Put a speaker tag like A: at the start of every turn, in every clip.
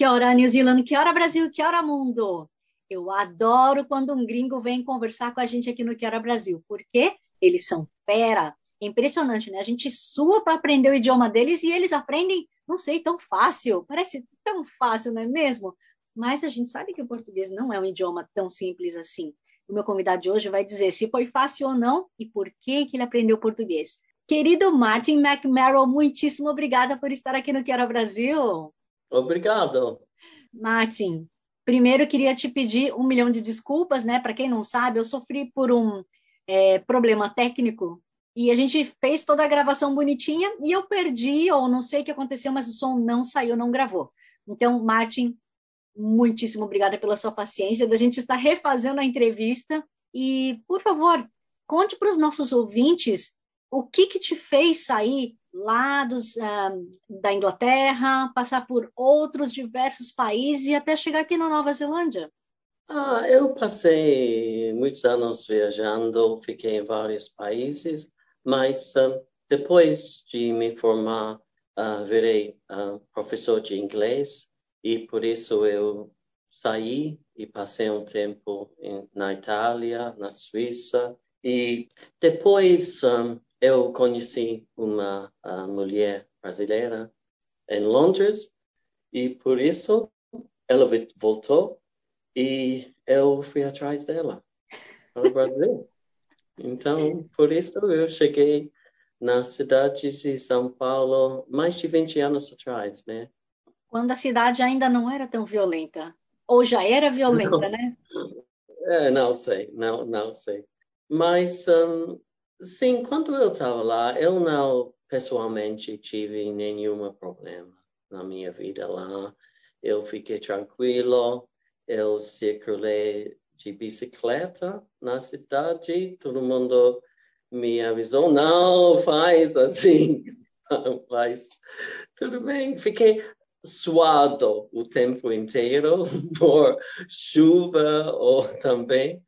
A: Kia ora, New Zealand, Kia ora, Brasil, Kia ora, mundo! Eu adoro quando um gringo vem conversar com a gente aqui no Kia ora, Brasil, porque eles são fera. É impressionante, né? A gente sua para aprender o idioma deles e eles aprendem, não sei, tão fácil. Parece tão fácil, não é mesmo? Mas a gente sabe que o português não é um idioma tão simples assim. O meu convidado de hoje vai dizer se foi fácil ou não e por que, que ele aprendeu português. Querido Martin McMarrow, muitíssimo obrigada por estar aqui no Quero Brasil.
B: Obrigado.
A: Martin, primeiro queria te pedir um milhão de desculpas, né? Para quem não sabe, eu sofri por um é, problema técnico e a gente fez toda a gravação bonitinha e eu perdi, ou não sei o que aconteceu, mas o som não saiu, não gravou. Então, Martin, muitíssimo obrigada pela sua paciência, da gente estar refazendo a entrevista. E, por favor, conte para os nossos ouvintes o que, que te fez sair lá dos, uh, da Inglaterra, passar por outros diversos países e até chegar aqui na Nova Zelândia.
B: Ah, eu passei muitos anos viajando, fiquei em vários países, mas uh, depois de me formar, uh, virei professor de inglês e por isso eu saí e passei um tempo em, na Itália, na Suíça e depois um, eu conheci uma mulher brasileira em Londres e por isso ela voltou e eu fui atrás dela para o Brasil. Então, por isso eu cheguei na cidade de São Paulo mais de 20 anos atrás, né?
A: quando a cidade ainda não era tão violenta. Ou já era violenta, não, né?
B: É, não sei, não, não sei. Mas, um, sim, quando eu estava lá, eu não pessoalmente tive nenhum problema na minha vida lá. Eu fiquei tranquilo, eu circulei de bicicleta na cidade, todo mundo me avisou, não faz assim, mas tudo bem. Fiquei suado o tempo inteiro por chuva ou também.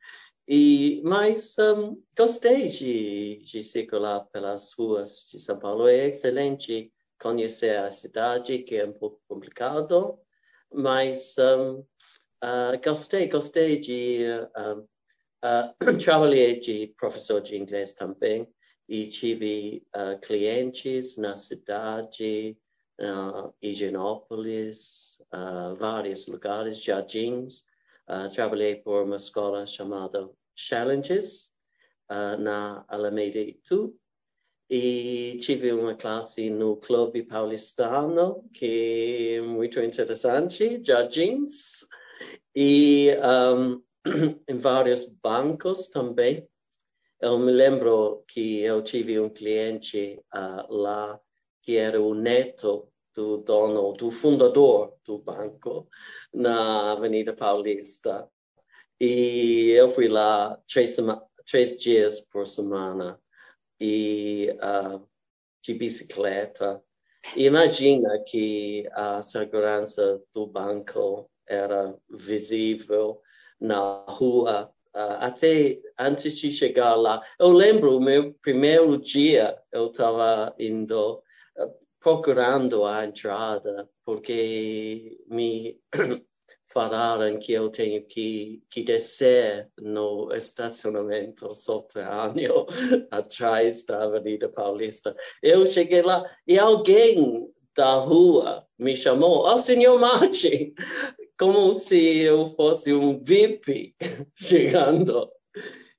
B: E, mas um, gostei de, de circular pelas ruas de São Paulo. É excelente conhecer a cidade, que é um pouco complicado, mas um, uh, gostei, gostei de... Uh, uh, trabalhei de professor de inglês também e tive clientes na cidade, uh, Higienópolis, vários lugares, jardins. Uh, trabalhei por uma escola chamada Challenges, uh, na Alameda Itu, e tive uma classe no Clube Paulistano, que é muito interessante, jardins, e um, em vários bancos também. Eu me lembro que eu tive um cliente uh, lá que era o neto do dono, do fundador do banco, na Avenida Paulista. E eu fui lá três, três dias por semana e uh, de bicicleta. Imagina que a segurança do banco era visível na rua uh, até antes de chegar lá. Eu lembro o meu primeiro dia, eu estava indo procurando a entrada, porque me falaram que eu tenho que, que descer no estacionamento subterrâneo atrás da Avenida Paulista. Eu cheguei lá e alguém da rua me chamou, ó oh, senhor Martin, como se eu fosse um VIP chegando.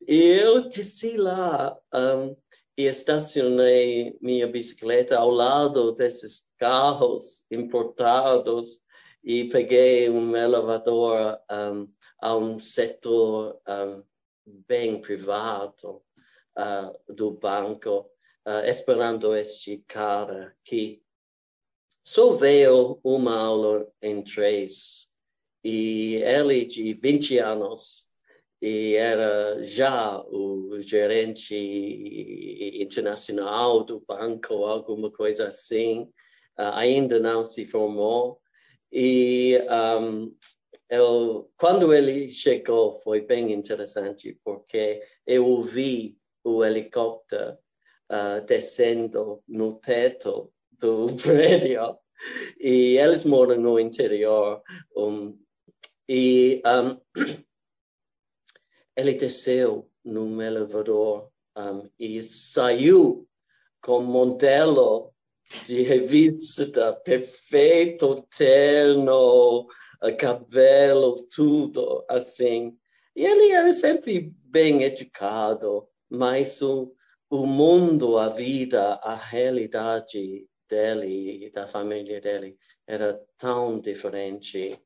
B: E eu desci lá um, e estacionei minha bicicleta ao lado desses carros importados e peguei um elevador um, a um setor um, bem privado uh, do banco, uh, esperando este cara que só veio uma aula em três. E ele, de 20 anos, e era já o gerente internacional do banco, alguma coisa assim, uh, ainda não se formou. E um, eu, quando ele chegou foi bem interessante, porque eu ouvi o helicóptero uh, descendo no teto do prédio e eles moram no interior. Um, e um, ele desceu num elevador um, e saiu com modelo de revista perfeito, terno, cabelo, tudo assim. E ele era sempre bem educado, mas o, o mundo, a vida, a realidade dele e da família dele era tão diferente.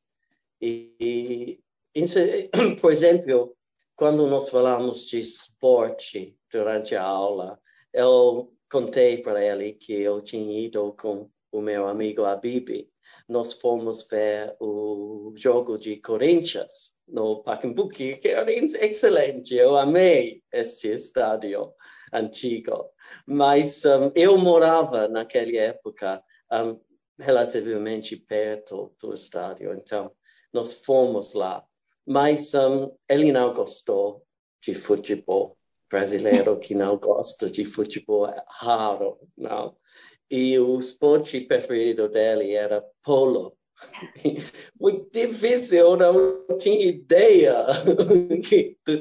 B: E, e por exemplo, quando nós falamos de esporte durante a aula, eu contei para ele que eu tinha ido com o meu amigo Abib. Nós fomos ver o jogo de Corinthians no Pacaembu, que era excelente. Eu amei este estádio antigo. Mas um, eu morava naquela época um, relativamente perto do estádio, então nós fomos lá mas um, ele não gostou de futebol brasileiro que não gosta de futebol é raro, não. E o esporte preferido dele era polo. Muito difícil, eu não tinha ideia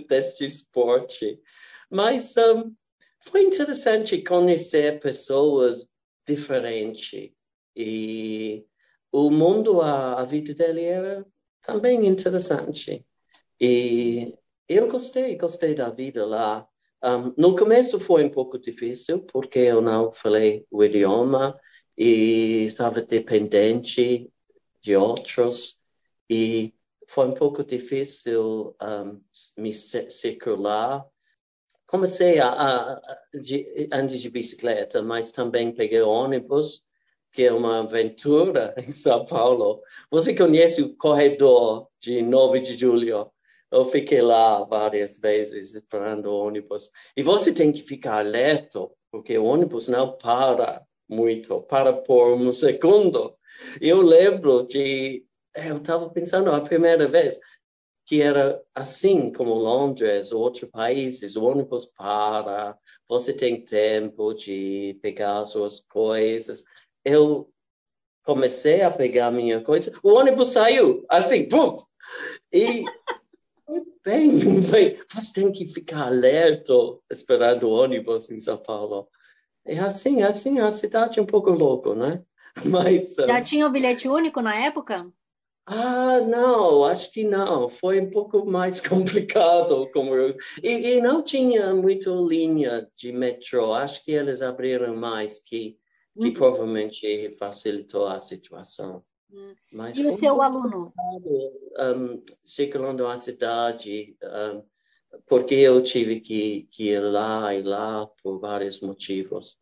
B: deste esporte. Mas um, foi interessante conhecer pessoas diferentes. E o mundo, a, a vida dele era também interessante. E eu gostei, gostei da vida lá. Um, no começo foi um pouco difícil, porque eu não falei o idioma e estava dependente de outros. E foi um pouco difícil um, me circular. Comecei a, a, a de, andar de bicicleta, mas também peguei ônibus que é uma aventura em São Paulo. Você conhece o corredor de 9 de julho? Eu fiquei lá várias vezes esperando o ônibus. E você tem que ficar alerta, porque o ônibus não para muito, para por um segundo. Eu lembro de. Eu estava pensando a primeira vez que era assim como Londres, outros países, o ônibus para, você tem tempo de pegar suas coisas eu comecei a pegar minha coisa, o ônibus saiu, assim, pum! E bem, bem, você tem que ficar alerta esperando o ônibus em São Paulo. É assim, assim, a cidade é um pouco louca, né?
A: Mas, Já tinha o bilhete único na época?
B: Ah, não, acho que não. Foi um pouco mais complicado. Como eu... e, e não tinha muita linha de metrô. Acho que eles abriram mais que que uhum. provavelmente facilitou a situação.
A: Uhum. Mas e o seu aluno?
B: Um, circulando a cidade, um, porque eu tive que, que ir lá e lá por vários motivos.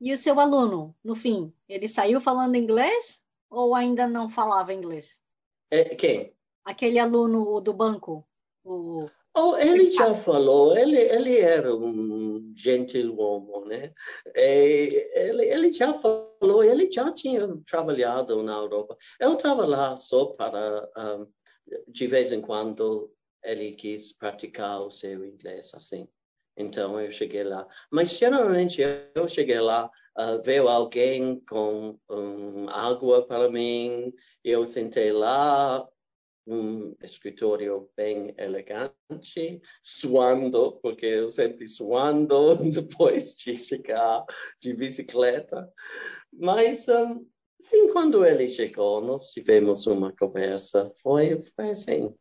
A: E o seu aluno, no fim, ele saiu falando inglês ou ainda não falava inglês?
B: É, quem?
A: Aquele aluno do banco. O...
B: Oh, ele já falou, ele, ele era um gentil homem, né? É, ele, ele já falou, ele já tinha trabalhado na Europa. Eu estava lá só para, um, de vez em quando, ele quis praticar o seu inglês, assim. Então eu cheguei lá. Mas geralmente eu cheguei lá, uh, veio alguém com um, água para mim, eu sentei lá, um escritório bem elegante, suando, porque eu sempre suando depois de chegar de bicicleta. Mas, um, sim, quando ele chegou, nós tivemos uma conversa, foi, foi assim,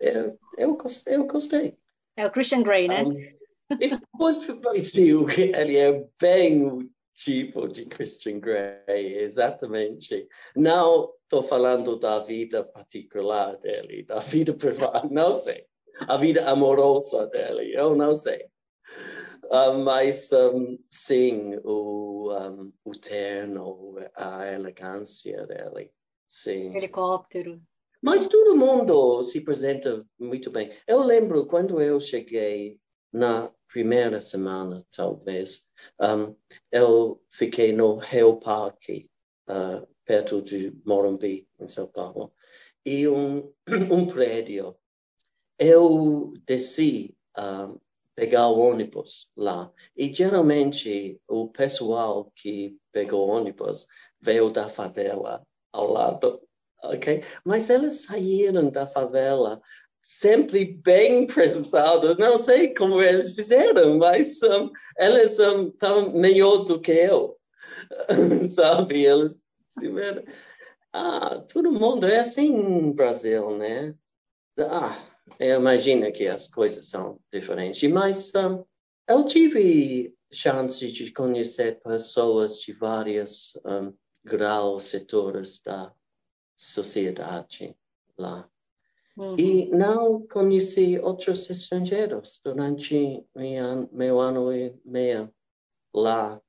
B: eu, eu, gostei, eu gostei.
A: É o Christian Grey, né? Um,
B: sim, ele é bem tipo de Christian Grey, exatamente. Não estou falando da vida particular dele, da vida privada, não sei. A vida amorosa dele, eu não sei. Uh, mas um, sim, o, um, o terno, a elegância dele, sim.
A: Helicóptero.
B: Mas todo mundo se apresenta muito bem. Eu lembro quando eu cheguei na primeira semana, talvez, um, eu fiquei no Rio Parque, uh, perto de Morumbi, em São Paulo, e um, um prédio. Eu desci um, pegar o ônibus lá. E geralmente o pessoal que pegou ônibus veio da favela ao lado ok? Mas eles saíram da favela sempre bem apresentados. Não sei como eles fizeram, mas um, eles estavam melhor do que eu, sabe? Eles tiveram... Ah, todo mundo é assim no Brasil, né? Ah, eu imagino que as coisas são diferentes, mas um, eu tive chance de conhecer pessoas de vários um, graus, setores da sociedade lá. Uhum. E não conheci outros estrangeiros durante minha, meu ano e meio lá.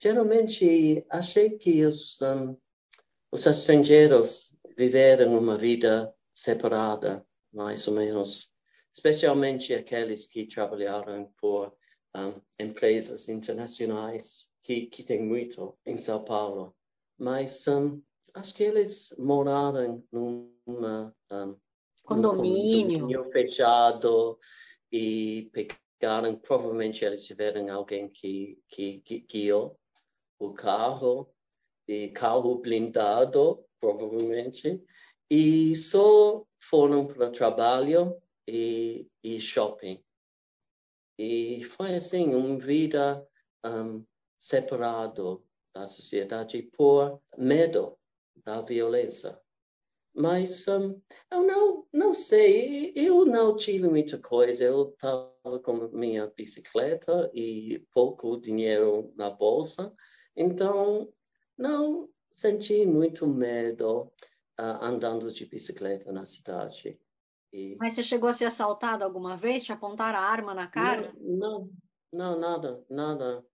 B: Geralmente achei que os, um, os estrangeiros viveram uma vida separada, mais ou menos, especialmente aqueles que trabalharam por um, empresas internacionais, que, que tem muito em São Paulo. Mas um, acho que eles moraram numa um,
A: condomínio.
B: condomínio fechado e pegaram, provavelmente eles tiveram alguém que, que, que guiou o carro, e carro blindado, provavelmente, e só foram para o trabalho e, e shopping. E foi assim, uma vida um, separado da sociedade por medo da violência. Mas um, eu não, não sei, eu não tive muita coisa. Eu estava com minha bicicleta e pouco dinheiro na bolsa, então não senti muito medo uh, andando de bicicleta na cidade.
A: E... Mas você chegou a ser assaltado alguma vez? Te apontaram a arma na cara?
B: Não, não, não nada, nada.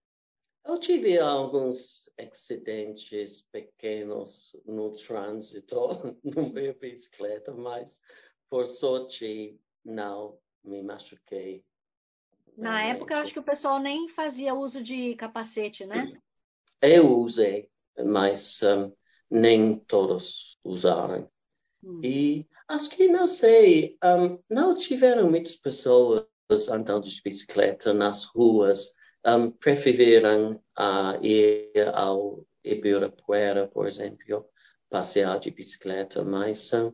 B: Eu tive alguns acidentes pequenos no trânsito, no minha bicicleta, mas por sorte não me machuquei.
A: Na realmente. época, eu acho que o pessoal nem fazia uso de capacete, né?
B: Eu usei, mas um, nem todos usaram. Hum. E acho que, não sei, um, não tiveram muitas pessoas andando de bicicleta nas ruas um, preferiram uh, ir ao Ibirapuera, por exemplo, passear de bicicleta, mas um,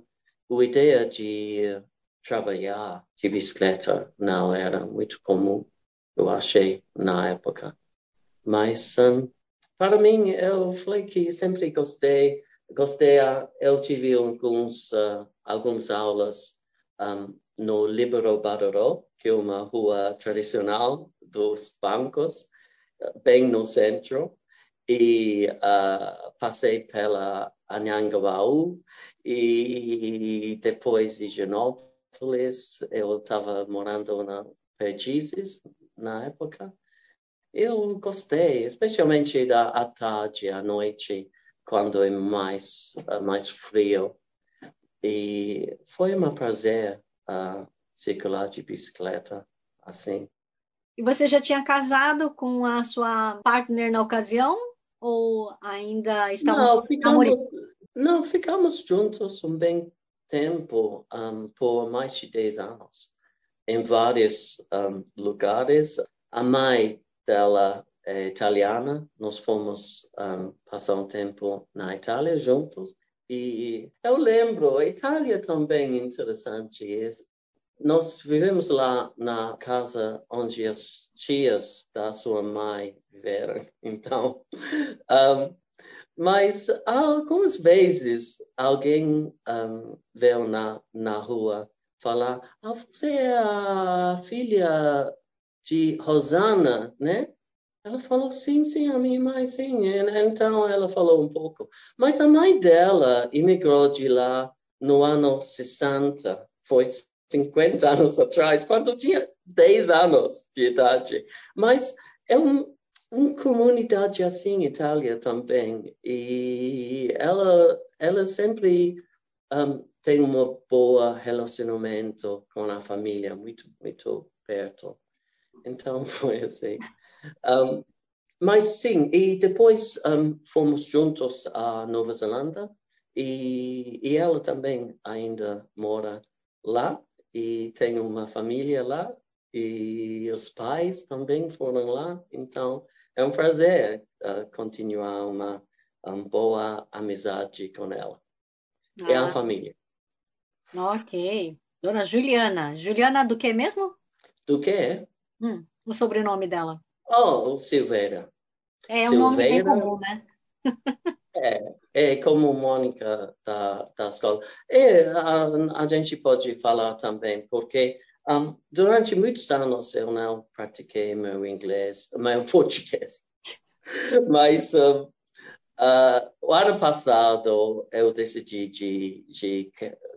B: a ideia de trabalhar de bicicleta não era muito comum, eu achei, na época. Mas, um, para mim, eu falei que sempre gostei, gostei, eu tive alguns, uh, algumas aulas um, no Libero Bararó, que é uma rua tradicional dos bancos, bem no centro, e uh, passei pela Anhangabaú e depois de Genópolis, eu estava morando na Perdizes na época. Eu gostei, especialmente da à tarde, à noite, quando é mais, mais frio. E foi um prazer uh, circular de bicicleta assim.
A: E você já tinha casado com a sua partner na ocasião? Ou ainda estamos
B: não, ficamos, não, ficamos juntos um bem tempo, um, por mais de 10 anos, em vários um, lugares. A mãe dela é italiana, nós fomos um, passar um tempo na Itália juntos. E eu lembro, a Itália também é interessante. Nós vivemos lá na casa onde as tias da sua mãe viveram. Então, um, mas algumas vezes alguém um, veio na, na rua falar: ah, você é a filha de Rosana, né? Ela falou, sim, sim, a minha mãe, sim. Então ela falou um pouco. Mas a mãe dela imigrou de lá no ano 60, foi 50 anos atrás, quando eu tinha 10 anos de idade. Mas é um, uma comunidade assim Itália também. E ela, ela sempre um, tem um bom relacionamento com a família, muito, muito perto. Então, foi assim. Um, mas sim, e depois um, fomos juntos à Nova Zelândia e, e ela também ainda mora lá e tem uma família lá e os pais também foram lá. Então, é um prazer uh, continuar uma, uma, boa amizade com ela. Ah. É a família.
A: Ok. Dona Juliana. Juliana do que mesmo?
B: Do que?
A: Hum, o sobrenome dela.
B: Oh, Silveira.
A: É um nome bem comum, né?
B: é, é como Mônica da, da escola. E a, a gente pode falar também, porque um, durante muitos anos eu não pratiquei meu inglês, meu português. Mas um, uh, o ano passado eu decidi de, de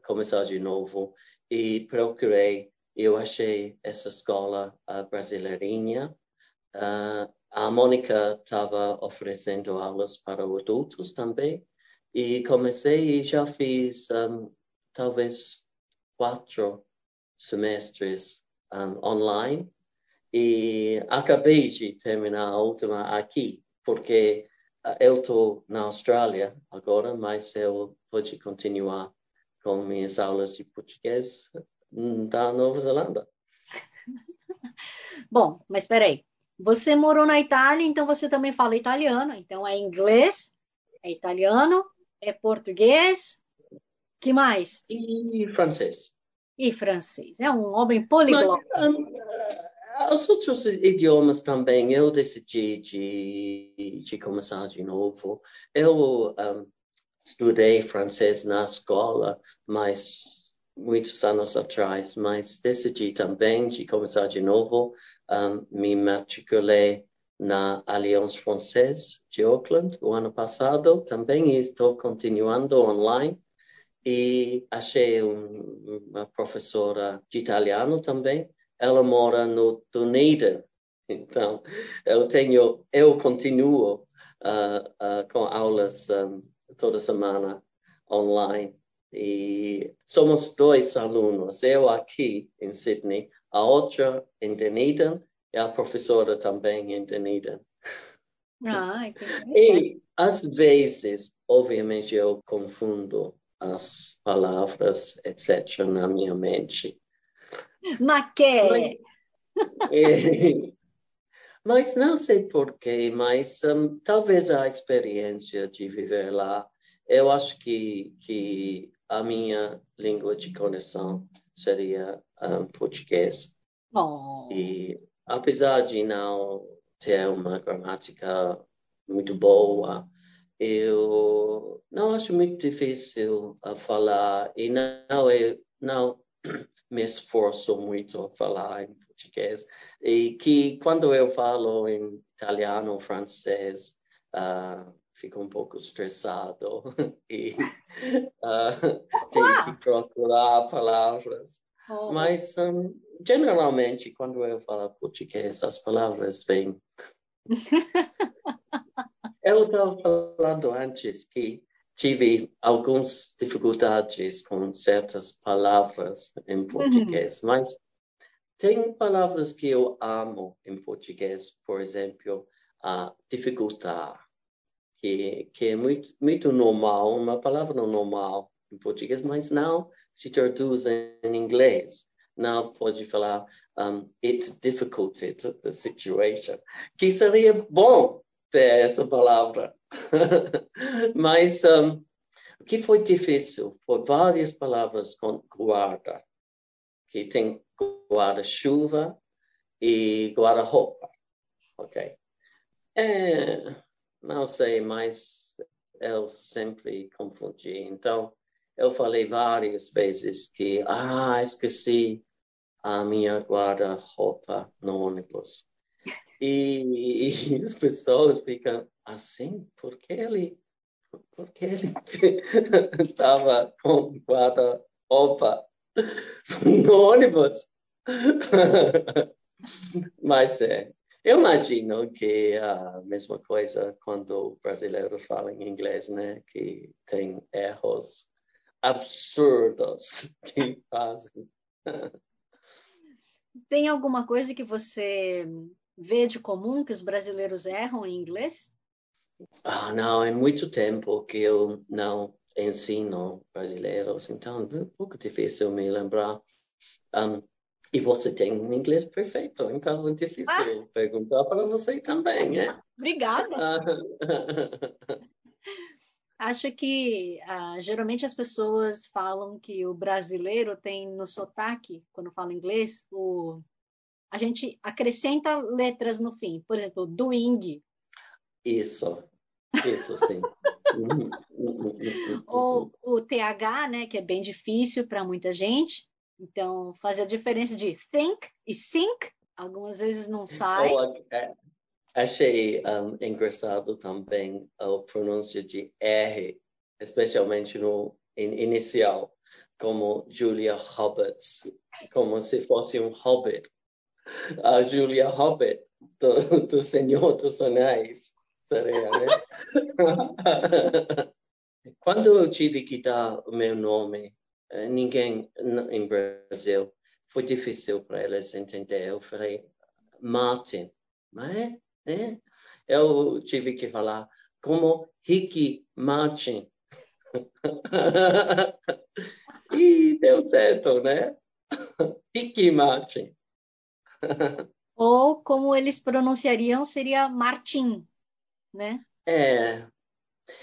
B: começar de novo e procurei eu achei essa escola uh, brasileirinha. Uh, a Mônica estava oferecendo aulas para adultos também. E comecei e já fiz um, talvez quatro semestres um, online. E acabei de terminar a última aqui, porque eu estou na Austrália agora, mas eu vou continuar com minhas aulas de português da Nova Zelândia.
A: Bom, mas espera aí. Você morou na Itália, então você também fala italiano. Então é inglês, é italiano, é português. que mais?
B: E francês.
A: E francês. É um homem poliglota.
B: os outros idiomas também, eu decidi de, de começar de novo. Eu um, estudei francês na escola, mas muitos anos atrás, mas decidi também de começar de novo. Um, me matriculei na Alliance Française de Auckland o ano passado, também estou continuando online. E achei um, uma professora de italiano também. Ela mora no Dunedin, então eu tenho, eu continuo uh, uh, com aulas um, toda semana online. E somos dois alunos, eu aqui em Sydney, a outra em Dunedin e a professora também em Dunedin.
A: Ah,
B: e às vezes, obviamente, eu confundo as palavras, etc., na minha mente.
A: Mas que?
B: É, mas não sei porquê, mas um, talvez a experiência de viver lá, eu acho que, que a minha língua de conexão seria um, português.
A: Oh.
B: E apesar de não ter uma gramática muito boa, eu não acho muito difícil a falar e não eu não me esforço muito a falar em português e que quando eu falo em italiano ou francês uh, fico um pouco estressado e uh, tenho que procurar palavras. Oh. Mas, um, geralmente, quando eu falo português, as palavras vêm. eu estava falando antes que tive algumas dificuldades com certas palavras em português, uhum. mas tem palavras que eu amo em português, por exemplo, a dificultar que, que é muito, muito normal, uma palavra normal em português, mas não se traduz em inglês. Não pode falar um, it difficulted the situation, que seria bom ter essa palavra. mas um, o que foi difícil foi várias palavras com guarda, que tem guarda-chuva e guarda-roupa. Ok? É, não sei, mas eu sempre confundi. Então, eu falei várias vezes que, ah, esqueci a minha guarda-roupa no ônibus. E, e, as pessoas ficam assim, porque ele, porque ele estava com guarda-roupa no ônibus. Mas é, eu imagino que a mesma coisa quando o brasileiro fala em inglês, né? Que tem erros absurdos que fazem.
A: Tem alguma coisa que você vê de comum que os brasileiros erram em inglês?
B: Ah, não, é muito tempo que eu não ensino brasileiros, então é um pouco difícil me lembrar. Um, e você tem um inglês perfeito, então é difícil ah. perguntar para você também, né?
A: Obrigada. Acho que uh, geralmente as pessoas falam que o brasileiro tem no sotaque, quando fala inglês, o... a gente acrescenta letras no fim. Por exemplo, doing.
B: Isso, isso sim.
A: Ou o TH, né, que é bem difícil para muita gente. Então, fazer a diferença de think e think, algumas vezes não sai.
B: É, achei um, engraçado também a pronúncia de R, especialmente no in, inicial, como Julia Roberts, como se fosse um hobbit. A Julia Hobbit, do, do Senhor dos Anéis, seria, né? Quando eu tive que dar o meu nome ninguém em Brasil foi difícil para eles entender. Eu falei, Martin, mas é, é? Eu tive que falar como Ricky Martin. e deu certo, né? Ricky Martin.
A: Ou como eles pronunciariam seria Martin, né?
B: É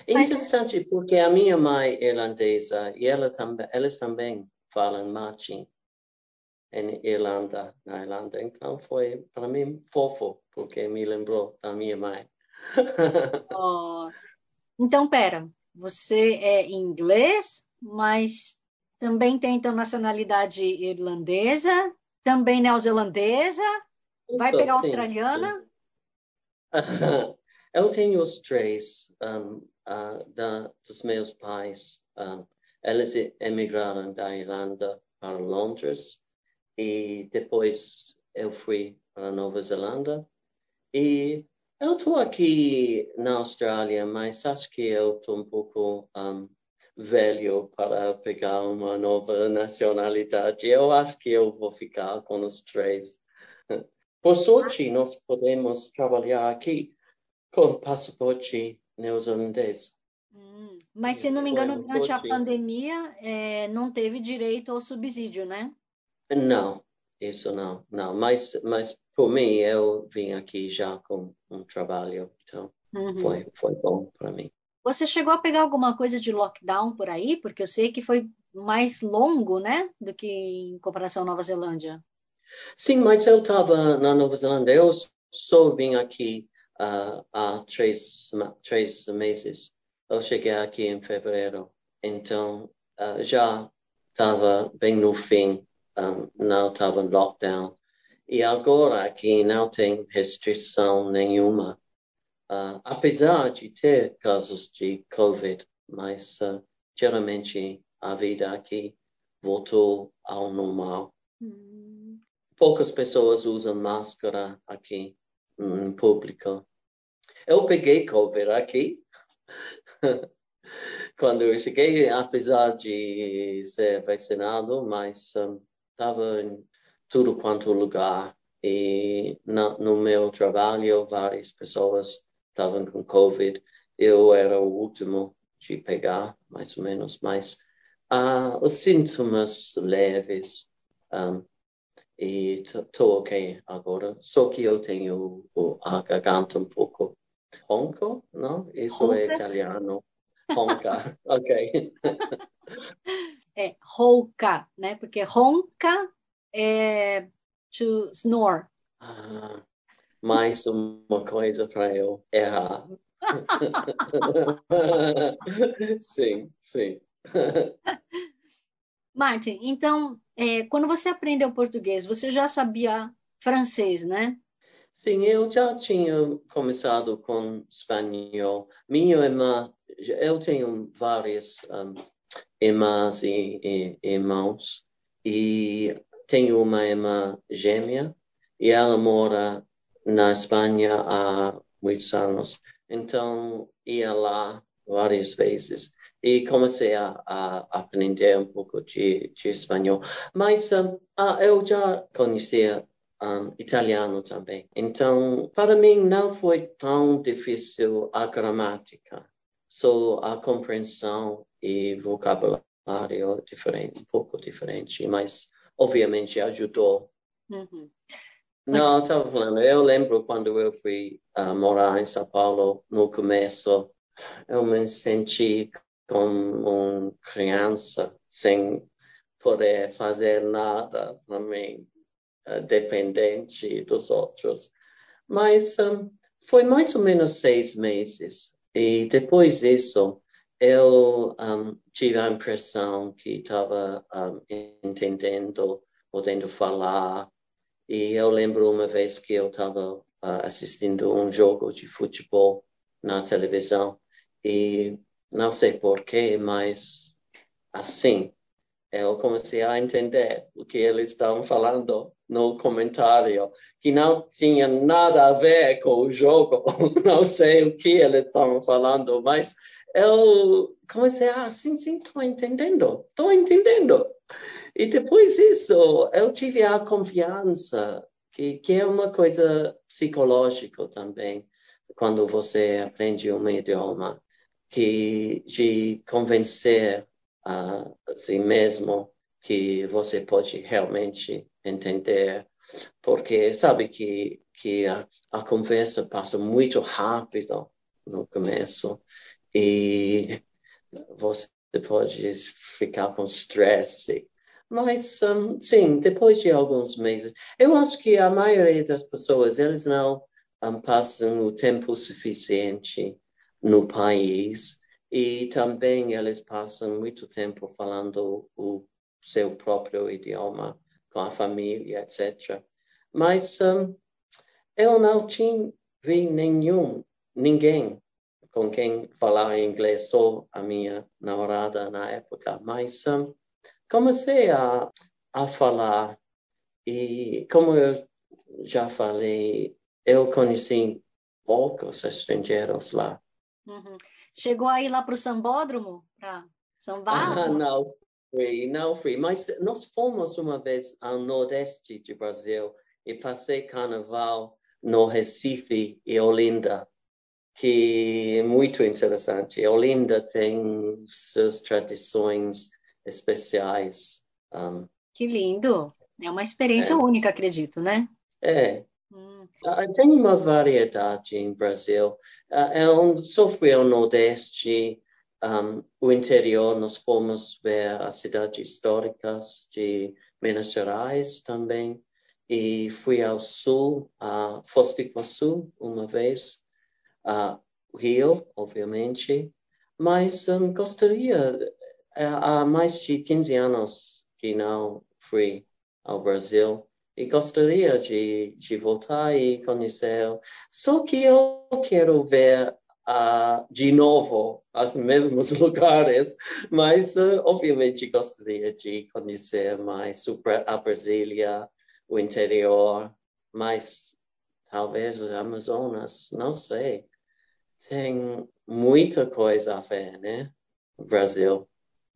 B: interessante porque a minha mãe é irlandesa e ela também, elas também falam marching em Irlanda, na Irlanda. Então foi para mim fofo, porque me lembrou da minha mãe.
A: oh. Então, pera, você é inglês, mas também tem então nacionalidade irlandesa, também neozelandesa, vai pegar sim, australiana?
B: Sim. Eu tenho os três. Um, uh, da, dos meus pais. Um, eles emigraram da Irlanda para Londres e depois eu fui para Nova Zelândia. E eu estou aqui na Austrália, mas acho que eu estou um pouco um, velho para pegar uma nova nacionalidade. Eu acho que eu vou ficar com os três. Por sorte, nós podemos trabalhar aqui com passaporte neozelandês.
A: Hum, mas, se não me engano, durante a pandemia, é, não teve direito ao subsídio, né?
B: Não, isso não, não. Mas, mas por mim, eu vim aqui já com um trabalho, então uhum. foi, foi bom para mim.
A: Você chegou a pegar alguma coisa de lockdown por aí? Porque eu sei que foi mais longo, né, do que em comparação à Nova Zelândia.
B: Sim, mas eu estava na Nova Zelândia. Eu só vim aqui uh, há três, três meses. Eu cheguei aqui em fevereiro, então uh, já estava bem no fim, um, não estava em lockdown. E agora aqui não tem restrição nenhuma, uh, apesar de ter casos de Covid, mas uh, geralmente a vida aqui voltou ao normal. Hum. Poucas pessoas usam máscara aqui público. Eu peguei Covid aqui. Quando eu cheguei, apesar de ser vacinado, mas estava um, em tudo quanto lugar. E na, no meu trabalho, várias pessoas estavam com Covid. Eu era o último de pegar, mais ou menos, mas uh, os sintomas leves. Um, e estou ok agora. Só que eu tenho o, a garganta um pouco ronco, não? Isso é italiano. Ronca, ok.
A: é rouca, né? Porque ronca é to snore.
B: Ah, mais uma coisa para eu errar. sim, sim.
A: Martin, então, é, quando você aprendeu português, você já sabia francês, né?
B: Sim, eu já tinha começado com espanhol. Minha irmã, eu tenho várias um, irmãs e, e, irmãos, e tenho uma irmã gêmea e ela mora na Espanha há muitos anos. Então, ia lá várias vezes e comecei a, a aprender um pouco de, de espanhol. Mas um, ah, eu já conhecia um, italiano também. Então, para mim, não foi tão difícil a gramática, só a compreensão e vocabulário diferente, um pouco diferente, mas obviamente ajudou. Uhum. Não, estava falando, eu lembro quando eu fui uh, morar em São Paulo, no começo, eu me senti como criança sem poder fazer nada mim, uh, dependente dos outros. Mas um, foi mais ou menos seis meses. E depois disso, eu um, tive a impressão que estava um, entendendo, podendo falar, e eu lembro uma vez que eu estava uh, assistindo um jogo de futebol na televisão e não sei porquê, mas assim eu comecei a entender o que eles estavam falando no comentário, que não tinha nada a ver com o jogo, não sei o que eles estavam falando, mas eu comecei a, ah, sim, sim, estou entendendo, estou entendendo. E depois disso, eu tive a confiança, que, que é uma coisa psicológica também, quando você aprende um idioma, que de convencer a si mesmo que você pode realmente entender, porque sabe que, que a, a conversa passa muito rápido no começo e você pode ficar com estresse mas, um, sim, depois de alguns meses, eu acho que a maioria das pessoas, eles não um, passam o tempo suficiente no país e também eles passam muito tempo falando o seu próprio idioma com a família, etc. Mas um, eu não tinha vi nenhum, ninguém com quem falar inglês, só a minha namorada na época, mas um, comecei a, a falar e, como eu já falei, eu conheci poucos estrangeiros lá.
A: Uhum. Chegou aí lá para o Sambódromo, para sambar?
B: Ah, não fui, não fui. Mas nós fomos uma vez ao nordeste do Brasil e passei carnaval no Recife e Olinda, que é muito interessante. Olinda tem suas tradições especiais. Um,
A: que lindo! É uma experiência é, única, acredito, né?
B: É. Uh, tem uma variedade em Brasil. Uh, é um, ao Nordeste, um, o interior, nós fomos ver as cidades históricas de Minas Gerais também. E fui ao Sul, a Foz do Iguaçu, uma vez. Uh, Rio, obviamente. Mas um, gostaria é, há mais de 15 anos que não fui ao Brasil e gostaria de, de voltar e conhecer. Só que eu quero ver uh, de novo os mesmos lugares, mas uh, obviamente gostaria de conhecer mais a Brasília, o interior, mais talvez as Amazonas, não sei. Tem muita coisa a ver, né? Brasil.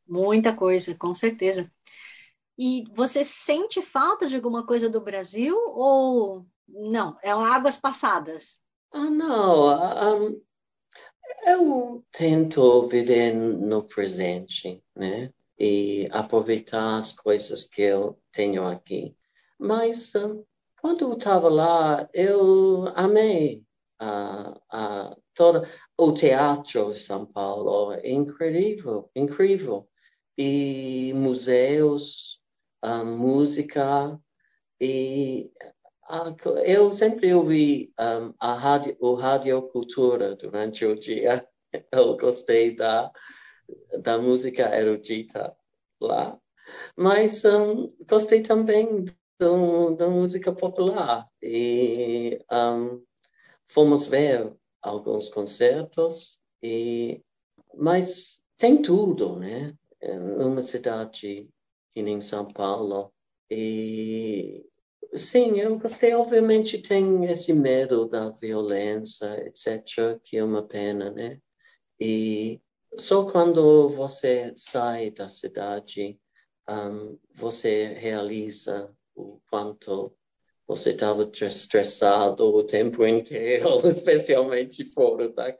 A: Muita coisa, com certeza. E você sente falta de alguma coisa do Brasil ou não? É águas passadas?
B: Ah, não. Um, eu tento viver no presente, né? E aproveitar as coisas que eu tenho aqui. Mas um, quando eu estava lá, eu amei uh, uh, todo o teatro de São Paulo. Incrível, incrível e museus, a música e a, eu sempre ouvi um, a rádio, o radiocultura durante o dia. Eu gostei da, da música erudita lá, mas um, gostei também do, da música popular e um, fomos ver alguns concertos e mas tem tudo, né? numa cidade em São Paulo. E sim, eu gostei. Obviamente tem esse medo da violência, etc., que é uma pena, né? E só quando você sai da cidade, um, você realiza o quanto você estava estressado o tempo inteiro, especialmente fora da,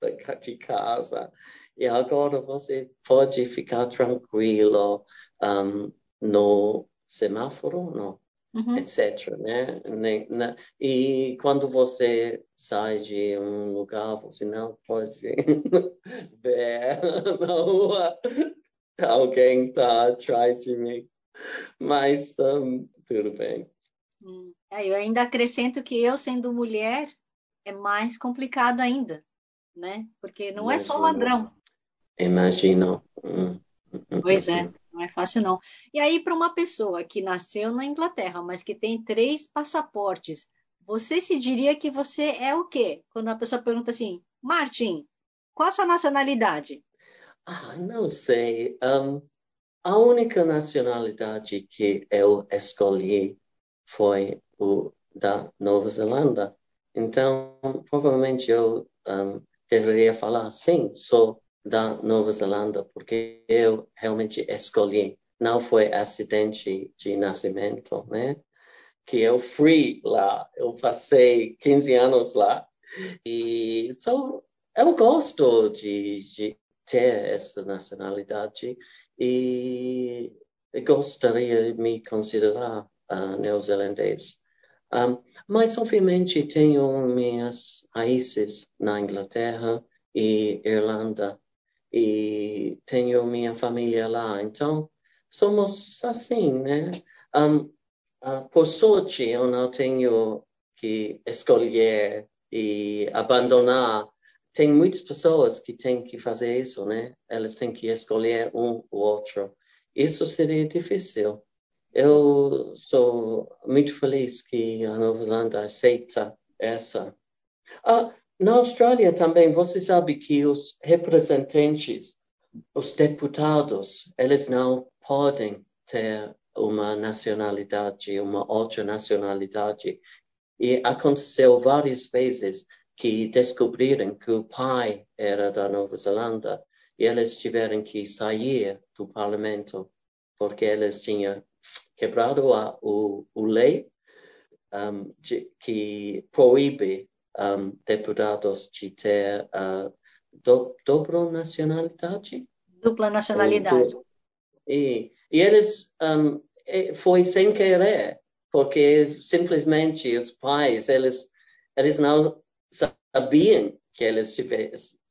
B: da, de casa. E agora você pode ficar tranquilo um, no semáforo, não, uhum. etc. Né? E quando você sai de um lugar, você não pode ver na rua alguém está atrás de mim. Mas um, tudo bem.
A: Hum. É, eu ainda acrescento que eu, sendo mulher, é mais complicado ainda, né? Porque não Imagino. é só ladrão.
B: Imagino. Hum,
A: hum, pois é, não é fácil não. E aí, para uma pessoa que nasceu na Inglaterra, mas que tem três passaportes, você se diria que você é o quê? Quando a pessoa pergunta assim, Martin, qual a sua nacionalidade?
B: Ah, não sei. Um, a única nacionalidade que eu escolhi foi o da Nova Zelândia. Então, provavelmente eu um, deveria falar sim, sou da Nova Zelândia, porque eu realmente escolhi. Não foi acidente de nascimento, né? Que eu fui lá, eu passei 15 anos lá e só eu gosto de, de ter essa nacionalidade e gostaria de me considerar uh, neozelandês. Um, mas, obviamente, tenho minhas raízes na Inglaterra e Irlanda e tenho minha família lá. Então, somos assim, né? Um, uh, por sorte, eu não tenho que escolher e abandonar tem muitas pessoas que têm que fazer isso, né? Elas têm que escolher um ou outro. Isso seria difícil. Eu sou muito feliz que a Nova Zelândia aceita essa. Ah, na Austrália também, você sabe que os representantes, os deputados, eles não podem ter uma nacionalidade, uma outra nacionalidade. E aconteceu várias vezes que descobriram que o pai era da Nova Zelândia e eles tiveram que sair do parlamento porque eles tinham quebrado a o, o lei um, de, que proíbe um, deputados de ter uh, do, dobra nacionalidade.
A: Dupla nacionalidade.
B: E, e eles um, foi sem querer, porque simplesmente os pais eles eles não sabiam que eles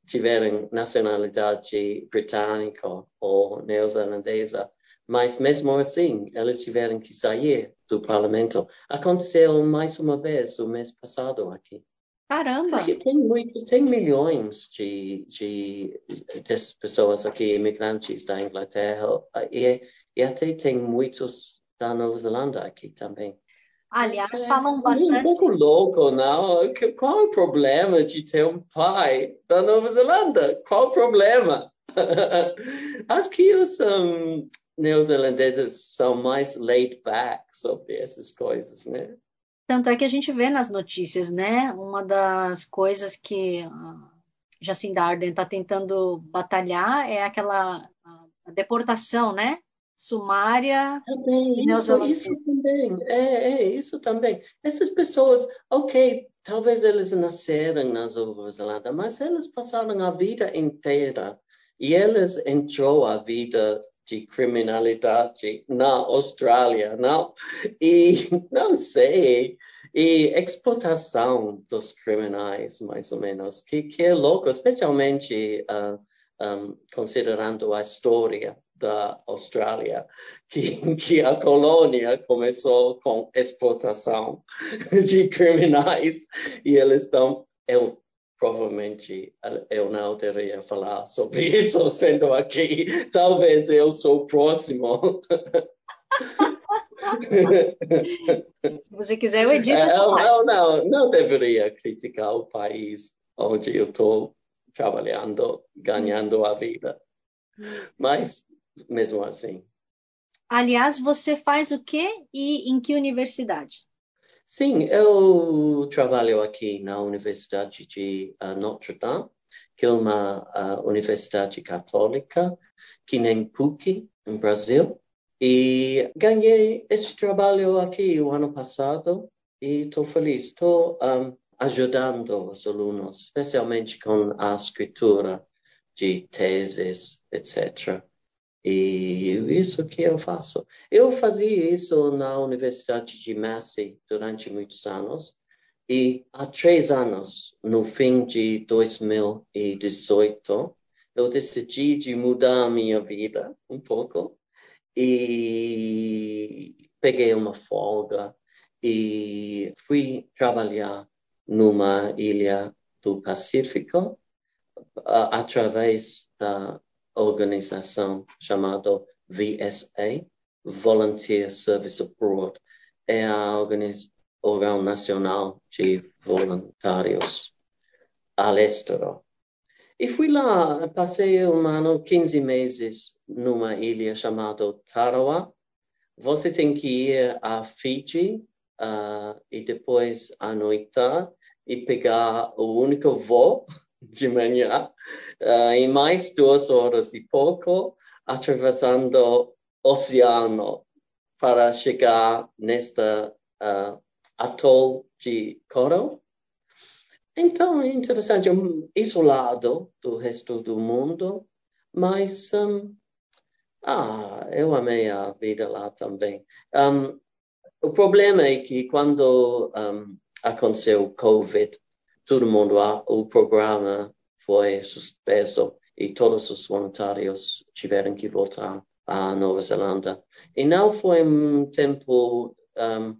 B: tiveram nacionalidade britânica ou neozelandesa, mas mesmo assim eles tiveram que sair do parlamento. Aconteceu mais uma vez o mês passado aqui.
A: Caramba!
B: Aqui tem, muito, tem milhões de, de, de pessoas aqui, imigrantes da Inglaterra, e, e até tem muitos da Nova Zelândia aqui também.
A: Aliás, é falam bastante.
B: Um pouco louco, não? Qual é o problema de ter um pai da Nova Zelândia? Qual o problema? Acho que os um, neozelandeses são mais laid back sobre essas coisas, né?
A: Tanto é que a gente vê nas notícias, né? Uma das coisas que Jacinda Arden está tentando batalhar é aquela deportação, né? sumária.
B: Também, isso, isso também. É, é, isso também. Essas pessoas, ok, talvez eles nasceram na Nova Zelândia, mas eles passaram a vida inteira e eles entrou a vida de criminalidade na Austrália, não? E não sei, e explotação dos criminais, mais ou menos, que, que é louco, especialmente uh, ah, um, considerando a história da Austrália, que, que a colônia começou com exportação de criminais e eles estão. Eu provavelmente eu não deveria falar sobre isso sendo aqui. Talvez eu sou próximo.
A: Se você quiser, eu edito.
B: É, eu, eu não, não deveria criticar o país onde eu estou trabalhando, ganhando a vida. Mas mesmo assim.
A: Aliás, você faz o quê e em que universidade?
B: Sim, eu trabalho aqui na Universidade de uh, Notre Dame, que é uma uh, universidade católica, que nem PUC, no Brasil. E ganhei esse trabalho aqui o ano passado e estou feliz. Estou um, ajudando os alunos, especialmente com a escritura de teses, etc. E isso que eu faço. Eu fazia isso na Universidade de Massey durante muitos anos. E há três anos, no fim de 2018, eu decidi de mudar a minha vida um pouco e peguei uma folga e fui trabalhar numa ilha do Pacífico através da organização chamada VSA, Volunteer Service Abroad. É a organização nacional de voluntários Alestero. E fui lá, passei um ano, 15 meses, numa ilha chamada Tarawa. Você tem que ir a Fiji uh, e depois à noite e pegar o único voo de manhã, uh, em mais duas horas e pouco, atravessando o oceano para chegar nesta uh, atol de coral. Então, é interessante, isolado do resto do mundo, mas um, ah, eu amei a vida lá também. Um, o problema é que quando um, aconteceu o Covid, todo mundo, o programa foi suspenso e todos os voluntários tiveram que voltar à Nova Zelândia. E não foi um tempo um,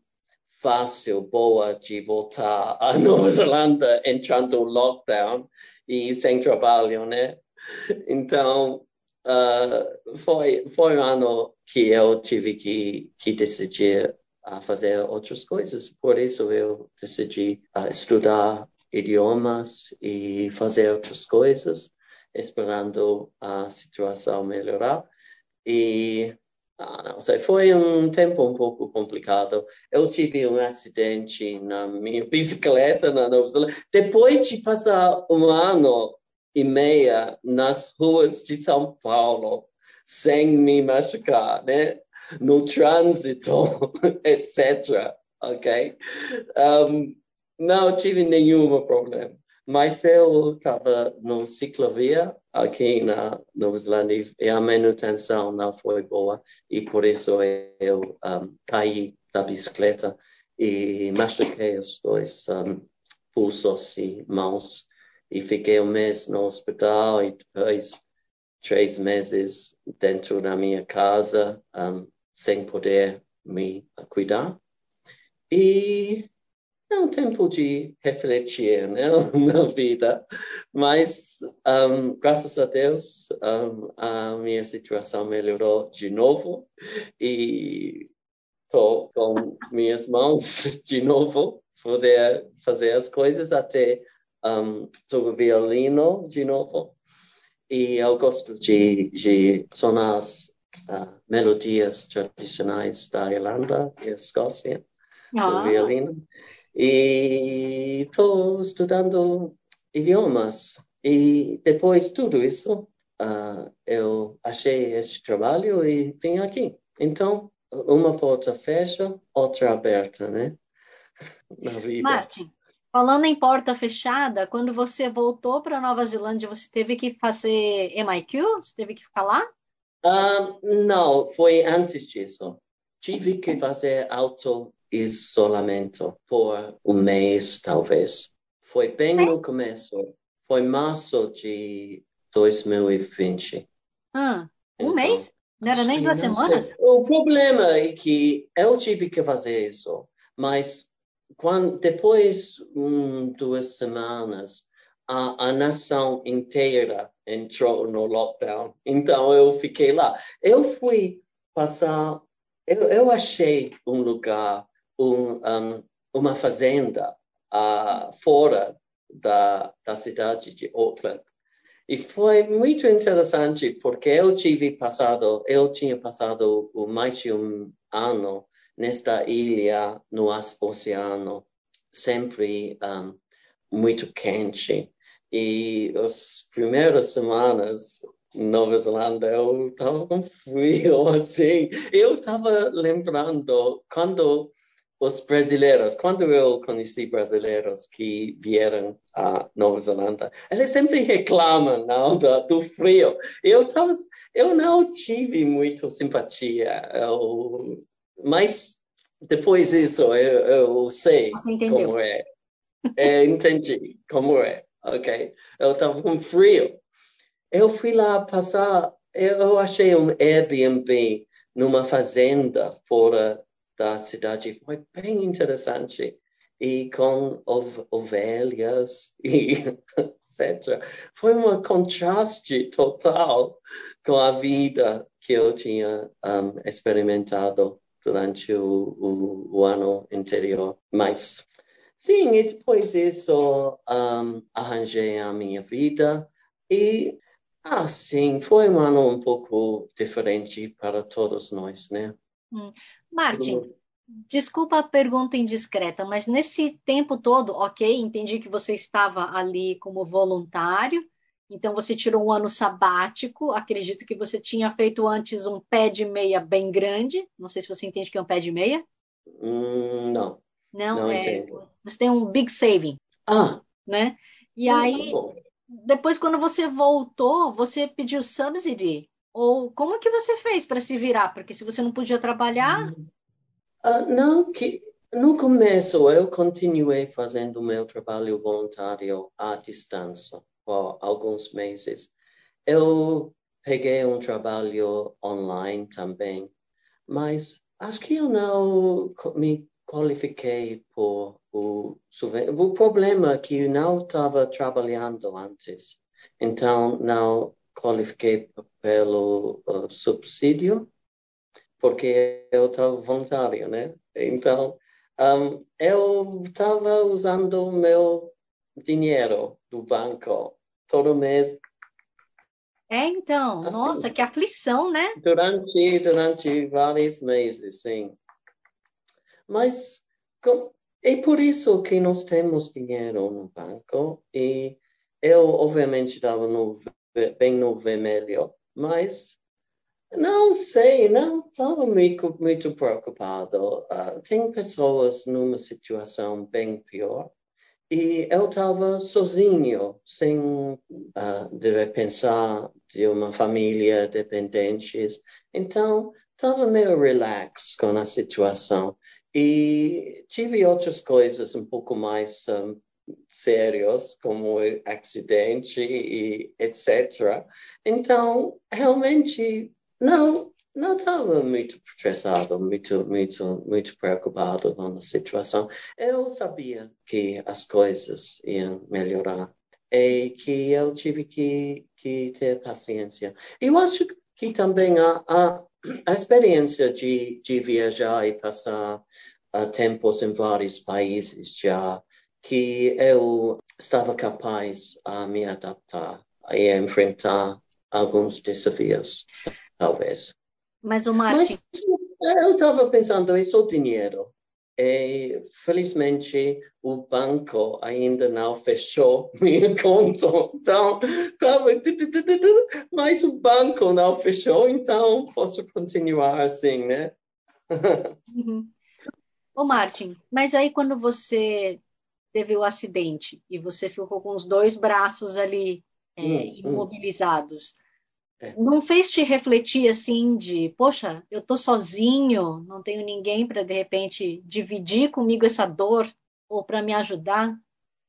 B: fácil, boa de voltar à Nova Zelândia entrando no lockdown e sem trabalho, né? Então, uh, foi, foi um ano que eu tive que, que decidir a fazer outras coisas. Por isso eu decidi uh, estudar idiomas e fazer outras coisas, esperando a situação melhorar. E ah, não sei, foi um tempo um pouco complicado. Eu tive um acidente na minha bicicleta na Nova Zelândia. Depois de passar um ano e meia nas ruas de São Paulo, sem me machucar, né? No trânsito, etc. Ok? Um, não tive nenhum problema. Mas eu estava no ciclovia aqui na Nova Zelândia e a manutenção não foi boa e por isso eu um, caí da bicicleta e machuquei os dois um, pulsos e mãos e fiquei um mês no hospital e depois três meses dentro da minha casa um, sem poder me cuidar. E é um tempo de refletir né, na vida, mas um, graças a Deus um, a minha situação melhorou de novo e estou com minhas mãos de novo, poder fazer as coisas até um, toco violino de novo e eu gosto de, de sonar as uh, melodias tradicionais da Irlanda e Escócia, ah. do violino. E estou estudando idiomas. E depois de tudo isso, uh, eu achei este trabalho e vim aqui. Então, uma porta fecha, outra aberta, né?
A: Na vida. Martin, falando em porta fechada, quando você voltou para Nova Zelândia, você teve que fazer MIQ? Você teve que ficar lá?
B: Uh, não, foi antes disso. Tive que fazer auto isolamento por um mês, talvez. Foi bem no começo. Foi março de 2020.
A: Ah, um então, mês? Não era nem duas semanas?
B: O problema é que eu tive que fazer isso, mas quando, depois um, duas semanas, a, a nação inteira entrou no lockdown. Então eu fiquei lá. Eu fui passar, eu, eu achei um lugar um, um, uma fazenda uh, fora da, da cidade de Auckland. E foi muito interessante porque eu tive passado, eu tinha passado mais de um ano nesta ilha no oceano, sempre um, muito quente. E as primeiras semanas Nova Zelândia, eu estava com frio, assim. Eu estava lembrando quando os brasileiros, quando eu conheci brasileiros que vieram a Nova Zelândia, eles sempre reclamam não, do, do frio. Eu, tava, eu não tive muito simpatia, eu, mas depois disso eu, eu sei como é. é. Entendi como é, ok? Eu estava com frio. Eu fui lá passar, eu achei um Airbnb numa fazenda fora da cidade. Foi bem interessante. E com ov ovelhas e etc. Foi um contraste total com a vida que eu tinha um, experimentado durante o, o, o, ano anterior. Mas, sim, e depois disso um, arranjei a minha vida e, ah, sim, foi um ano um pouco diferente para todos nós, né?
A: Martin, desculpa a pergunta indiscreta, mas nesse tempo todo, ok, entendi que você estava ali como voluntário, então você tirou um ano sabático, acredito que você tinha feito antes um pé de meia bem grande, não sei se você entende o que é um pé de meia.
B: Hum, não.
A: Não, não é, você tem um big saving.
B: Ah.
A: Né? E hum, aí, tá depois quando você voltou, você pediu subsidy ou como que você fez para se virar? Porque se você não podia trabalhar.
B: Uh, não, que no começo eu continuei fazendo meu trabalho voluntário à distância por alguns meses. Eu peguei um trabalho online também, mas acho que eu não me qualifiquei por o, o problema é que eu não estava trabalhando antes, então não qualifiquei pelo uh, subsídio, porque eu estava voluntário, né? Então, um, eu estava usando o meu dinheiro do banco todo mês.
A: É, então, assim, nossa, que aflição, né?
B: Durante, durante vários meses, sim. Mas com, é por isso que nós temos dinheiro no banco e eu, obviamente, estava no bem no vermelho, mas não sei, não estava muito, muito preocupado. Uh, tem pessoas numa situação bem pior e eu estava sozinho, sem uh, deve pensar de uma família dependentes. Então, estava meio relax com a situação. E tive outras coisas um pouco mais um, sérios, como acidente e etc. Então, realmente, não, não estava muito estressado, muito, muito, muito preocupado com a situação. Eu sabia que as coisas iam melhorar e que eu tive que, que ter paciência. Eu acho que também a, a, a experiência de, de viajar e passar uh, tempos em vários países já que eu estava capaz a me adaptar e a enfrentar alguns desafios, talvez.
A: Mas o Martin...
B: Mas eu estava pensando, isso é dinheiro. E, felizmente, o banco ainda não fechou minha conta. Então, tava, mas o banco não fechou, então posso continuar assim, né?
A: Uhum. Ô, Martin, mas aí quando você teve o acidente e você ficou com os dois braços ali é, hum, hum. imobilizados, hum. não fez te refletir assim de, poxa, eu tô sozinho, não tenho ninguém para de repente dividir comigo essa dor ou para me ajudar?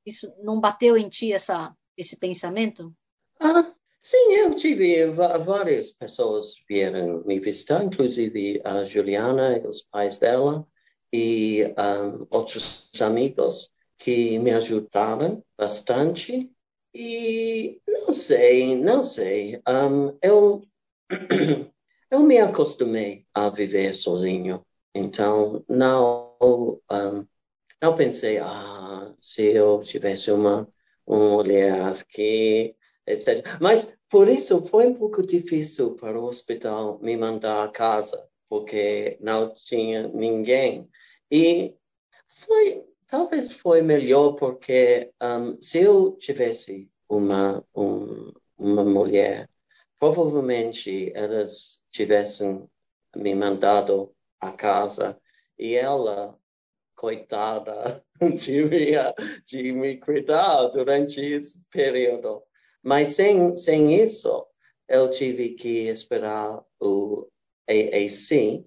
A: Isso não bateu em ti essa esse pensamento?
B: Ah, sim, eu tive várias pessoas vieram me visitar, inclusive a Juliana os pais dela e um, outros amigos que me ajudaram bastante. E não sei, não sei. Um, eu, eu me acostumei a viver sozinho. Então, não, um, não pensei, ah, se eu tivesse uma, uma mulher que etc. Mas por isso foi um pouco difícil para o hospital me mandar a casa, porque não tinha ninguém. E foi, talvez foi melhor porque um, se eu tivesse uma, um, uma mulher, provavelmente elas tivessem me mandado a casa e ela, coitada, devia de me cuidar durante esse período. Mas sem, sem isso, eu tive que esperar o AAC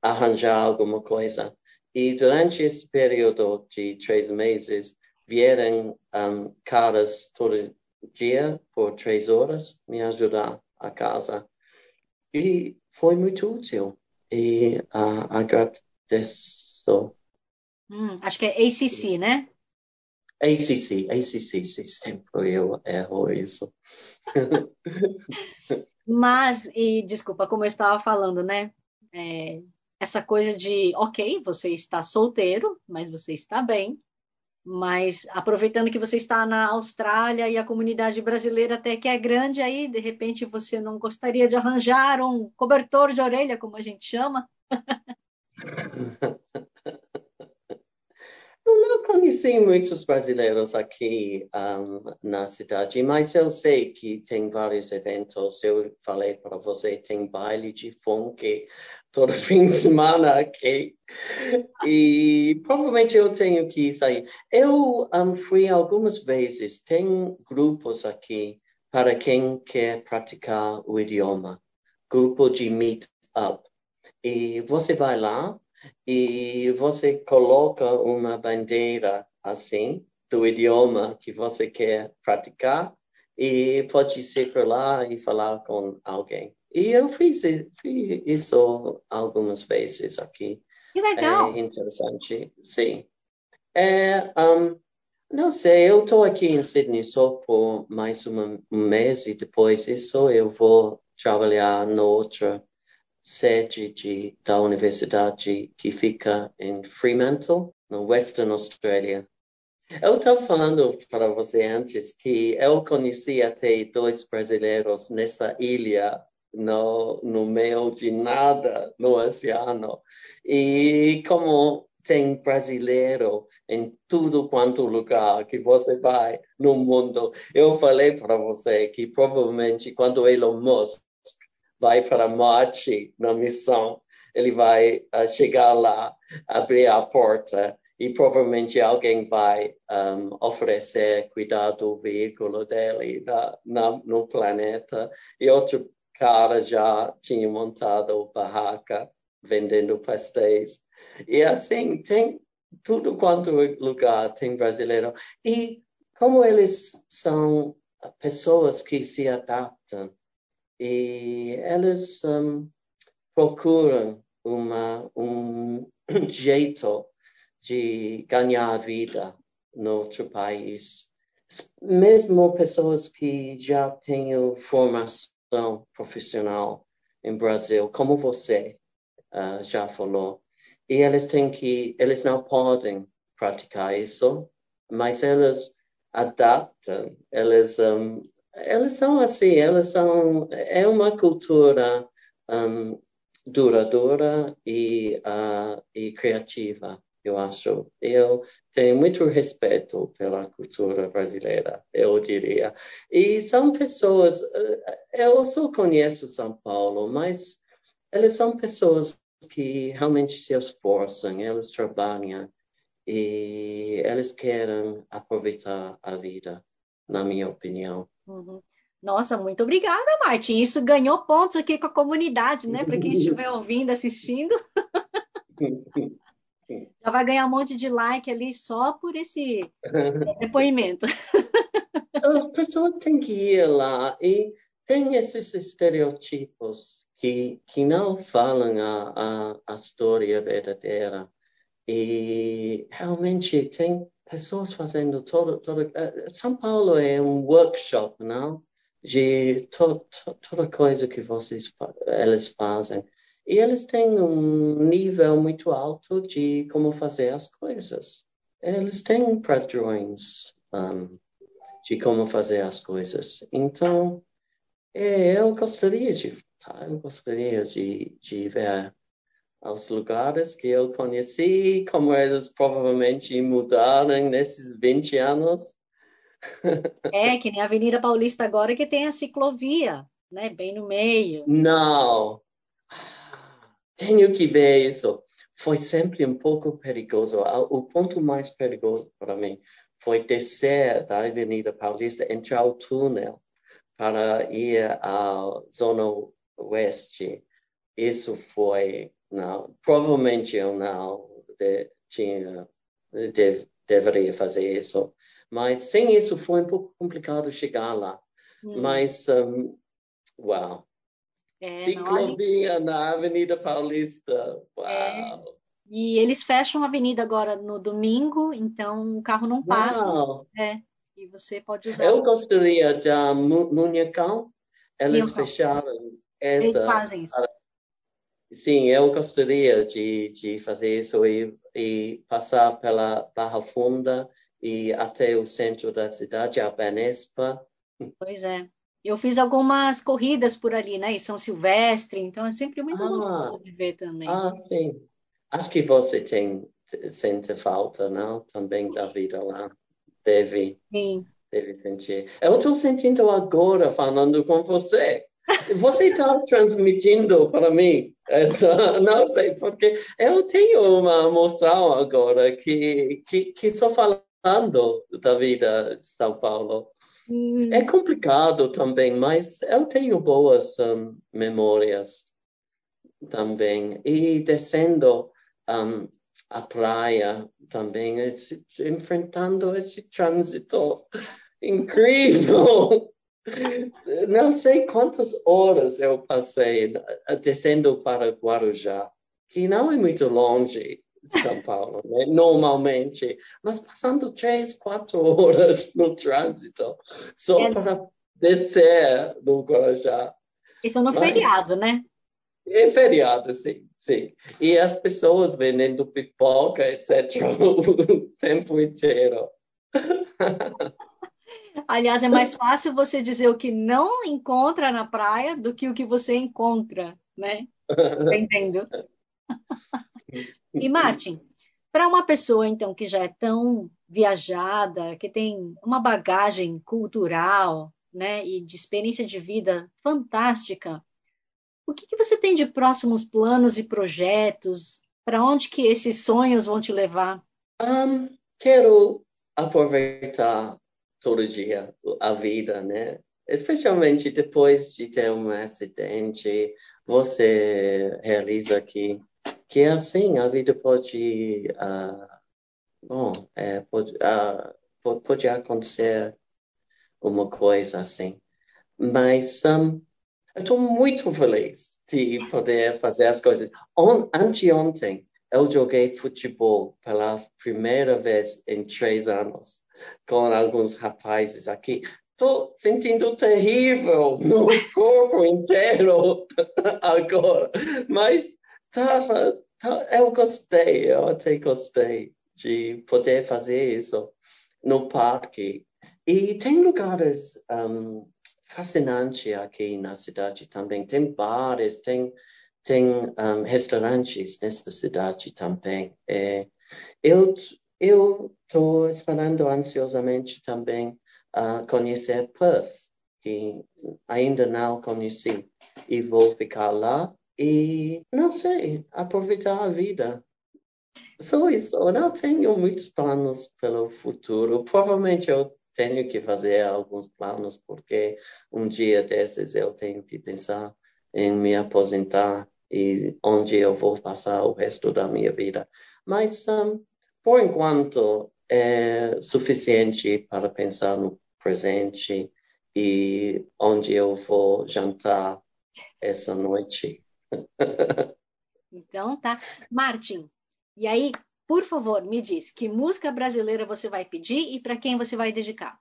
B: arranjar alguma coisa. E durante esse período de três meses, vieram um, caras todo dia por três horas me ajudar a casa. E foi muito útil. E uh, agradeço.
A: Hum, acho que é ACC, né?
B: ACC, ACC, sempre eu erro isso.
A: Mas, e desculpa, como eu estava falando, né? É, essa coisa de, ok, você está solteiro, mas você está bem, mas aproveitando que você está na Austrália e a comunidade brasileira até que é grande, aí de repente você não gostaria de arranjar um cobertor de orelha, como a gente chama?
B: Eu não conheci muitos brasileiros aqui um, na cidade, mas eu sei que tem vários eventos. Eu falei para você, tem baile de funk todo fim de semana aqui. E provavelmente eu tenho que sair. Eu um, fui algumas vezes, tem grupos aqui para quem quer praticar o idioma. Grupo de meet-up. E você vai lá, e você coloca uma bandeira assim do idioma que você quer praticar e pode ir por lá e falar com alguém. E eu fiz, fiz isso algumas vezes aqui.
A: Que legal!
B: É interessante, sim. É, um, não sei, eu estou aqui em Sydney só por mais um mês e depois isso eu vou trabalhar noutra sede de, da universidade que fica em Fremantle, no Western Australia. Eu estava falando para você antes que eu conheci até dois brasileiros nessa ilha, no, no meio de nada, no oceano. E como tem brasileiro em tudo quanto lugar que você vai no mundo. Eu falei para você que provavelmente quando Elon Musk vai para Marte na missão, ele vai uh, chegar lá, abrir a porta e provavelmente alguém vai um, oferecer cuidar do veículo dele na, no planeta e outro cara já tinha montado barraca vendendo pastéis e assim tem tudo quanto lugar tem brasileiro e como eles são pessoas que se adaptam e elas um, procuram uma, um jeito de ganhar a vida no outro país. Mesmo pessoas que já têm formação profissional em Brasil, como você uh, já falou, e eles têm que, eles não podem praticar isso, mas elas adaptam, eles um, elas são assim, elas são, é uma cultura um, duradoura e, uh, e criativa, eu acho. Eu tenho muito respeito pela cultura brasileira, eu diria. E são pessoas, uh, eu só conheço São Paulo, mas elas são pessoas que realmente se esforçam, elas trabalham e elas querem aproveitar a vida, na minha opinião.
A: Uhum. Nossa, muito obrigada, Martin. Isso ganhou pontos aqui com a comunidade, né? Para quem estiver ouvindo, assistindo. Já vai ganhar um monte de like ali só por esse depoimento.
B: As pessoas têm que ir lá e tem esses estereotipos que, que não falam a, a, a história verdadeira. E realmente tem pessoas fazendo todo, todo uh, São Paulo é um workshop, não? De to, to, toda coisa que vocês eles fazem. E eles têm um nível muito alto de como fazer as coisas. Eles têm padrões um, de como fazer as coisas. Então, é, eu gostaria de eu gostaria de, de ver os lugares que eu conheci, como eles provavelmente mudaram nesses 20 anos.
A: É, que nem a Avenida Paulista agora que tem a ciclovia, né, bem no meio.
B: Não, tenho que ver isso. Foi sempre um pouco perigoso. O ponto mais perigoso para mim foi descer da Avenida Paulista, entrar o túnel para ir à zona oeste. Isso foi, não, provavelmente eu não de, tinha, de, deveria fazer isso. Mas sem isso foi um pouco complicado chegar lá. Hum. Mas, um, uau. É, Ciclovia na Avenida Paulista. Uau. É.
A: E eles fecham a avenida agora no domingo, então o carro não passa. Uau. É. E você pode usar.
B: Eu gostaria da Munhacão. Eles fecharam essa.
A: Eles fazem isso.
B: Sim, eu gostaria de, de fazer isso e, e passar pela Barra Funda e até o centro da cidade, a Benespa.
A: Pois é. Eu fiz algumas corridas por ali, né? Em São Silvestre, então é sempre muito ah, gostoso de ver também.
B: Ah, sim. Acho que você tem sente falta, não? Também da vida lá. Deve.
A: Sim.
B: Deve sentir. Eu estou sentindo agora falando com você. Você está transmitindo para mim essa, não sei porque eu tenho uma emoção agora que que que só falando da vida de São Paulo. Hum. É complicado também, mas eu tenho boas um, memórias também. E descendo um, a praia também, esse, enfrentando esse trânsito incrível. Não sei quantas horas eu passei descendo para Guarujá, que não é muito longe, são Paulo, né? normalmente, mas passando três, quatro horas no trânsito só é. para descer no Guarujá.
A: Isso no mas, feriado, né?
B: É feriado, sim, sim. E as pessoas vendendo pipoca, etc., o tempo inteiro.
A: Aliás, é mais fácil você dizer o que não encontra na praia do que o que você encontra, né? Entendo. E Martin, para uma pessoa então que já é tão viajada, que tem uma bagagem cultural, né, e de experiência de vida fantástica, o que, que você tem de próximos planos e projetos? Para onde que esses sonhos vão te levar?
B: Um, quero aproveitar todo dia a vida, né? Especialmente depois de ter um acidente, você realiza que que é assim, a vida pode, uh, bom, é, pode, uh, pode acontecer uma coisa assim. Mas um, eu estou muito feliz de poder fazer as coisas. On, anteontem, eu joguei futebol pela primeira vez em três anos com alguns rapazes aqui. Estou sentindo terrível no corpo inteiro agora, mas tava, tava, eu gostei, eu até gostei de poder fazer isso no parque. E tem lugares um, fascinantes aqui na cidade também. Tem bares, tem, tem um, restaurantes nessa cidade também. É, eu estou esperando ansiosamente também uh, conhecer Perth, que ainda não conheci, e vou ficar lá e, não sei, aproveitar a vida. Só isso. Eu não tenho muitos planos pelo futuro. Provavelmente eu tenho que fazer alguns planos, porque um dia desses eu tenho que pensar em me aposentar e onde eu vou passar o resto da minha vida. Mas, um, por enquanto, é suficiente para pensar no presente e onde eu vou jantar essa noite.
A: Então tá. Martin, e aí, por favor, me diz que música brasileira você vai pedir e para quem você vai dedicar?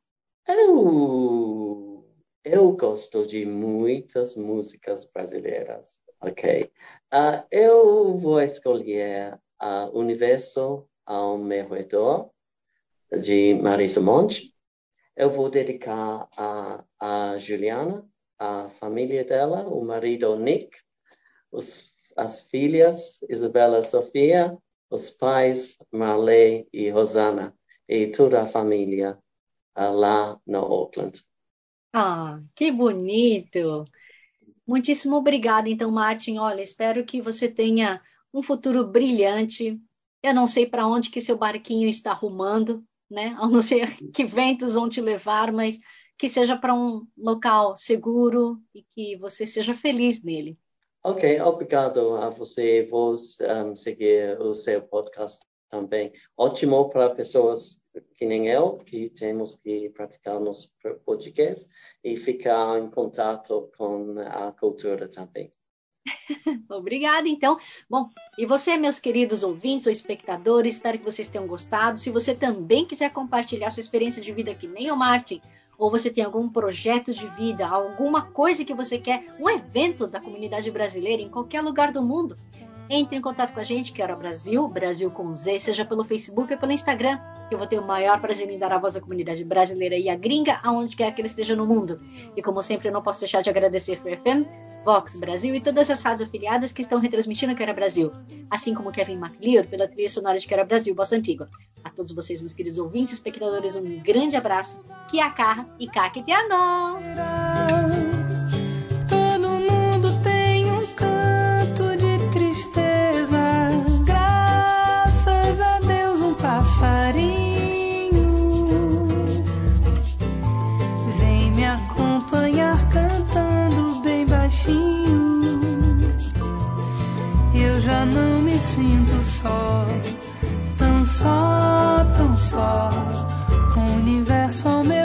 B: Eu, eu gosto de muitas músicas brasileiras, ok? Uh, eu vou escolher uh, Universo ao meu redor, de Marisa Monte. eu vou dedicar a, a Juliana, a família dela, o marido Nick, os, as filhas Isabela Sofia, os pais Marley e Rosana, e toda a família lá no Auckland.
A: Ah, que bonito! Muitíssimo obrigada, então, Martin. Olha, espero que você tenha um futuro brilhante. Eu não sei para onde que seu barquinho está rumando, né? Eu não sei que ventos vão te levar, mas que seja para um local seguro e que você seja feliz nele.
B: Ok, obrigado a você. Vou um, seguir o seu podcast também. Ótimo para pessoas que nem eu, que temos que praticar nosso português e ficar em contato com a cultura também.
A: Obrigada, então. Bom, e você, meus queridos ouvintes ou espectadores, espero que vocês tenham gostado. Se você também quiser compartilhar sua experiência de vida que nem o Martin, ou você tem algum projeto de vida, alguma coisa que você quer, um evento da comunidade brasileira em qualquer lugar do mundo, entre em contato com a gente, que era Brasil, Brasil com Z, seja pelo Facebook ou pelo Instagram, que eu vou ter o maior prazer em dar a voz à comunidade brasileira e a gringa, aonde quer que ele esteja no mundo. E como sempre, eu não posso deixar de agradecer o FM, Vox Brasil e todas as rádios afiliadas que estão retransmitindo Quero Brasil, assim como Kevin MacLeod pela trilha sonora de Quero Brasil, Bossa Antiga. A todos vocês, meus queridos ouvintes e espectadores, um grande abraço, que a carra e caqueteano!
C: sinto só, tão só, tão só, com o universo ao meu